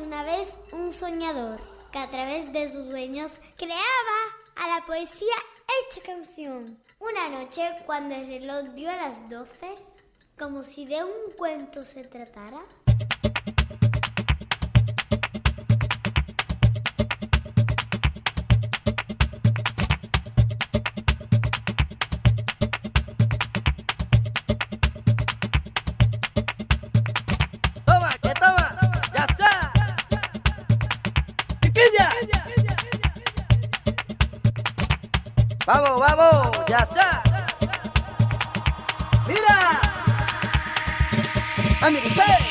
Una vez un soñador que a través de sus sueños creaba a la poesía hecha canción. Una noche, cuando el reloj dio a las doce, como si de un cuento se tratara, Vamos, vamos, ya está. Mira. Ah, mire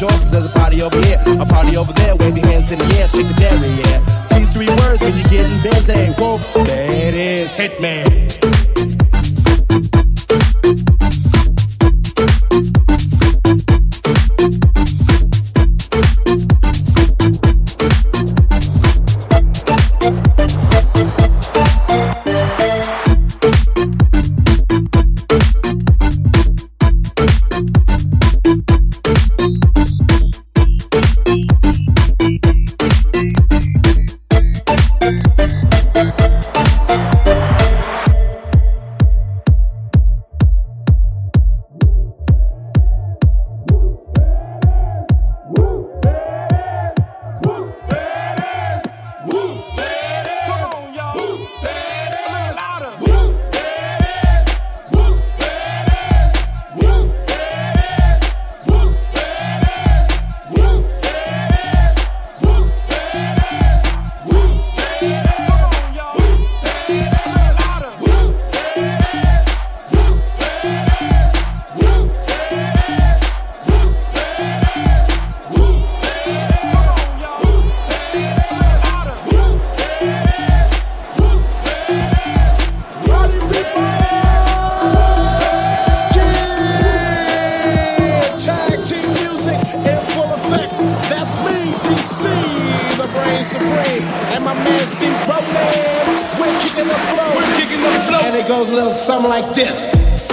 There's a party over here, a party over there. Wave your hands in the air, shake the dairy, yeah. These three words when you're getting busy. Whoa, that is Hitman. Some something like this.